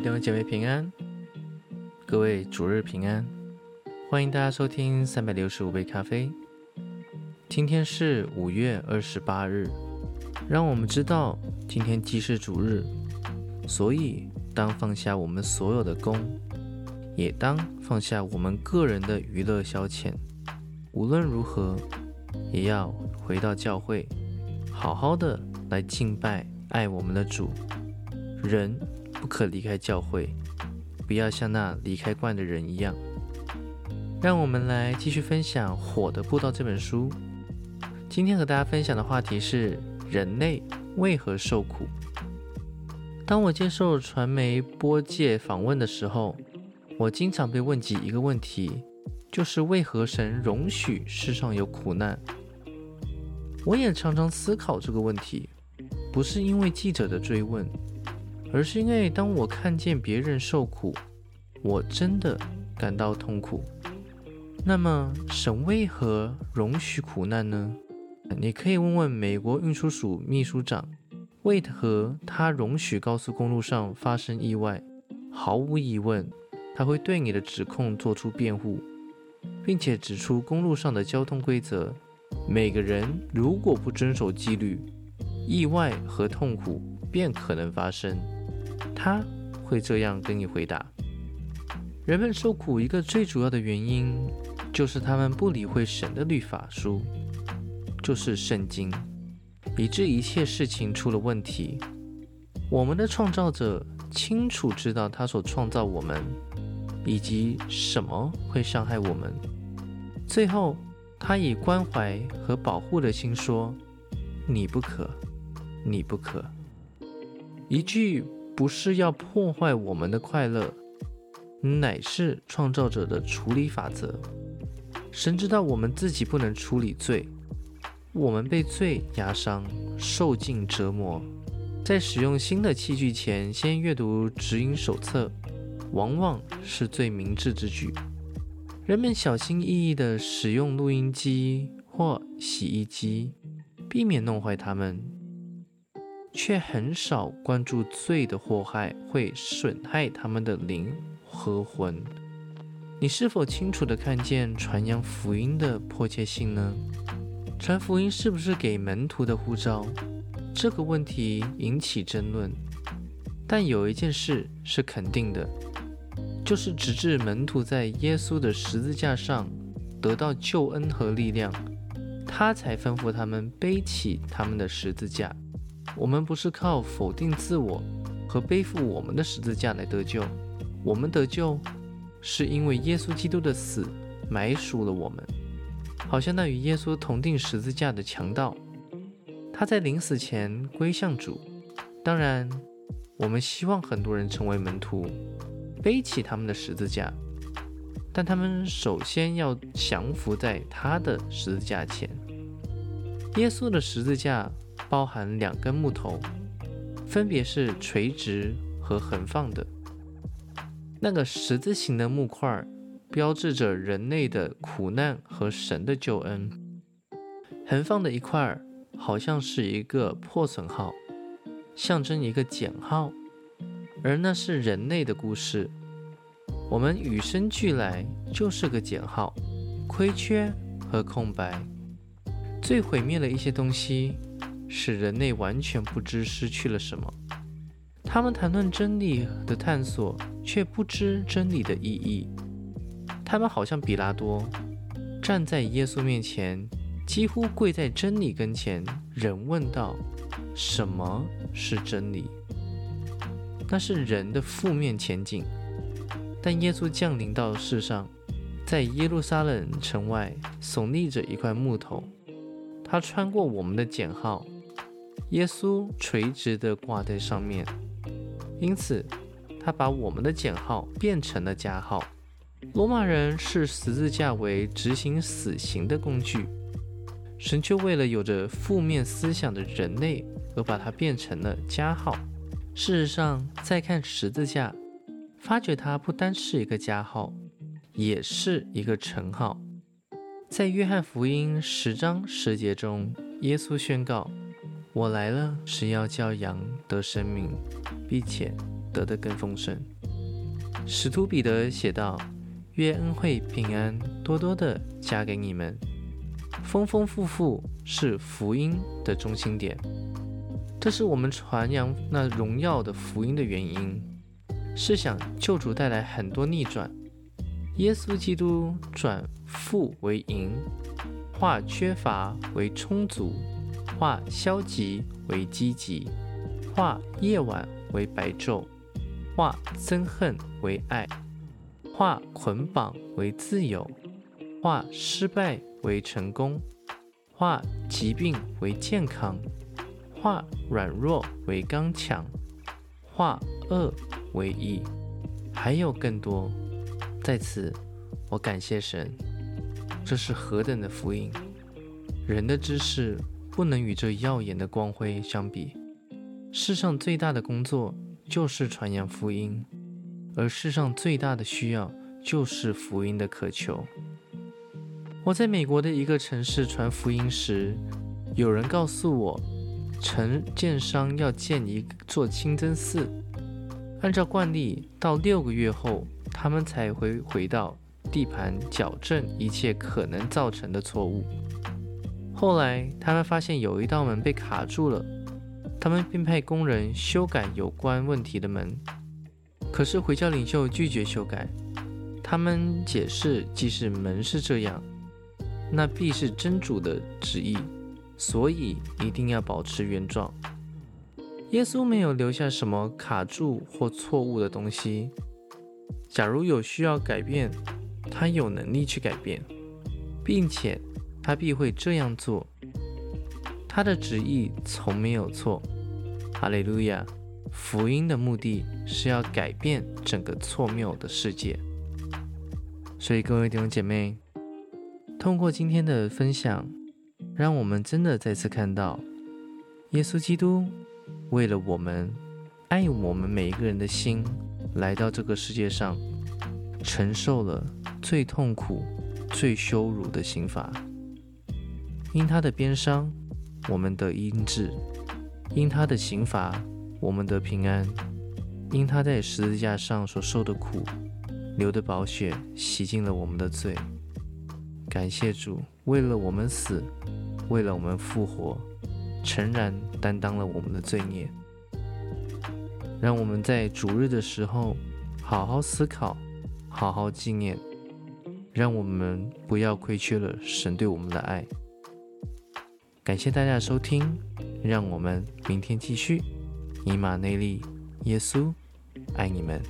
位弟兄姐妹平安，各位主日平安，欢迎大家收听三百六十五杯咖啡。今天是五月二十八日，让我们知道今天既是主日，所以当放下我们所有的工，也当放下我们个人的娱乐消遣。无论如何，也要回到教会，好好的来敬拜爱我们的主。人。不可离开教会，不要像那离开惯的人一样。让我们来继续分享《火的步道》这本书。今天和大家分享的话题是：人类为何受苦？当我接受传媒播界访问的时候，我经常被问及一个问题，就是为何神容许世上有苦难？我也常常思考这个问题，不是因为记者的追问。而是因为当我看见别人受苦，我真的感到痛苦。那么，神为何容许苦难呢？你可以问问美国运输署秘书长，为何他容许高速公路上发生意外？毫无疑问，他会对你的指控做出辩护，并且指出公路上的交通规则。每个人如果不遵守纪律，意外和痛苦便可能发生。他会这样跟你回答：人们受苦一个最主要的原因，就是他们不理会神的律法书，就是圣经，以致一切事情出了问题。我们的创造者清楚知道他所创造我们，以及什么会伤害我们。最后，他以关怀和保护的心说：“你不可，你不可。”一句。不是要破坏我们的快乐，乃是创造者的处理法则。神知道我们自己不能处理罪，我们被罪压伤，受尽折磨。在使用新的器具前，先阅读指引手册，往往是最明智之举。人们小心翼翼地使用录音机或洗衣机，避免弄坏它们。却很少关注罪的祸害会损害他们的灵和魂。你是否清楚地看见传扬福音的迫切性呢？传福音是不是给门徒的护照？这个问题引起争论。但有一件事是肯定的，就是直至门徒在耶稣的十字架上得到救恩和力量，他才吩咐他们背起他们的十字架。我们不是靠否定自我和背负我们的十字架来得救，我们得救是因为耶稣基督的死埋赎了我们，好像那与耶稣同定十字架的强盗，他在临死前归向主。当然，我们希望很多人成为门徒，背起他们的十字架，但他们首先要降服在他的十字架前。耶稣的十字架。包含两根木头，分别是垂直和横放的。那个十字形的木块标志着人类的苦难和神的救恩。横放的一块好像是一个破损号，象征一个减号，而那是人类的故事。我们与生俱来就是个减号，亏缺和空白。最毁灭的一些东西。使人类完全不知失去了什么。他们谈论真理的探索，却不知真理的意义。他们好像比拉多，站在耶稣面前，几乎跪在真理跟前，人问道：“什么是真理？”那是人的负面前景。但耶稣降临到世上，在耶路撒冷城外耸立着一块木头，他穿过我们的减号。耶稣垂直地挂在上面，因此他把我们的减号变成了加号。罗马人视十字架为执行死刑的工具，神却为了有着负面思想的人类而把它变成了加号。事实上，再看十字架，发觉它不单是一个加号，也是一个乘号。在约翰福音十章十节中，耶稣宣告。我来了，是要叫羊得生命，并且得的更丰盛。使徒彼得写道：“愿恩惠平安多多的加给你们，丰丰富富是福音的中心点。这是我们传扬那荣耀的福音的原因。是想救主带来很多逆转，耶稣基督转富为盈，化缺乏为充足，化消极为积极，化夜晚为白昼。”化憎恨为爱，化捆绑为自由，化失败为成功，化疾病为健康，化软弱为刚强，化恶为义，还有更多。在此，我感谢神，这是何等的福音！人的知识不能与这耀眼的光辉相比。世上最大的工作。就是传扬福音，而世上最大的需要就是福音的渴求。我在美国的一个城市传福音时，有人告诉我，城建商要建一座清真寺，按照惯例，到六个月后，他们才会回到地盘矫正一切可能造成的错误。后来，他们发现有一道门被卡住了。他们便派工人修改有关问题的门，可是回教领袖拒绝修改。他们解释，即使门是这样，那必是真主的旨意，所以一定要保持原状。耶稣没有留下什么卡住或错误的东西。假如有需要改变，他有能力去改变，并且他必会这样做。他的旨意从没有错，哈利路亚！福音的目的是要改变整个错谬的世界。所以，各位弟兄姐妹，通过今天的分享，让我们真的再次看到，耶稣基督为了我们，爱我们每一个人的心，来到这个世界上，承受了最痛苦、最羞辱的刑罚，因他的鞭伤。我们的医治，因他的刑罚，我们得平安；因他在十字架上所受的苦，流的宝血洗净了我们的罪。感谢主，为了我们死，为了我们复活，诚然担当了我们的罪孽。让我们在主日的时候好好思考，好好纪念，让我们不要亏缺了神对我们的爱。感谢大家的收听，让我们明天继续。以马内利，耶稣爱你们。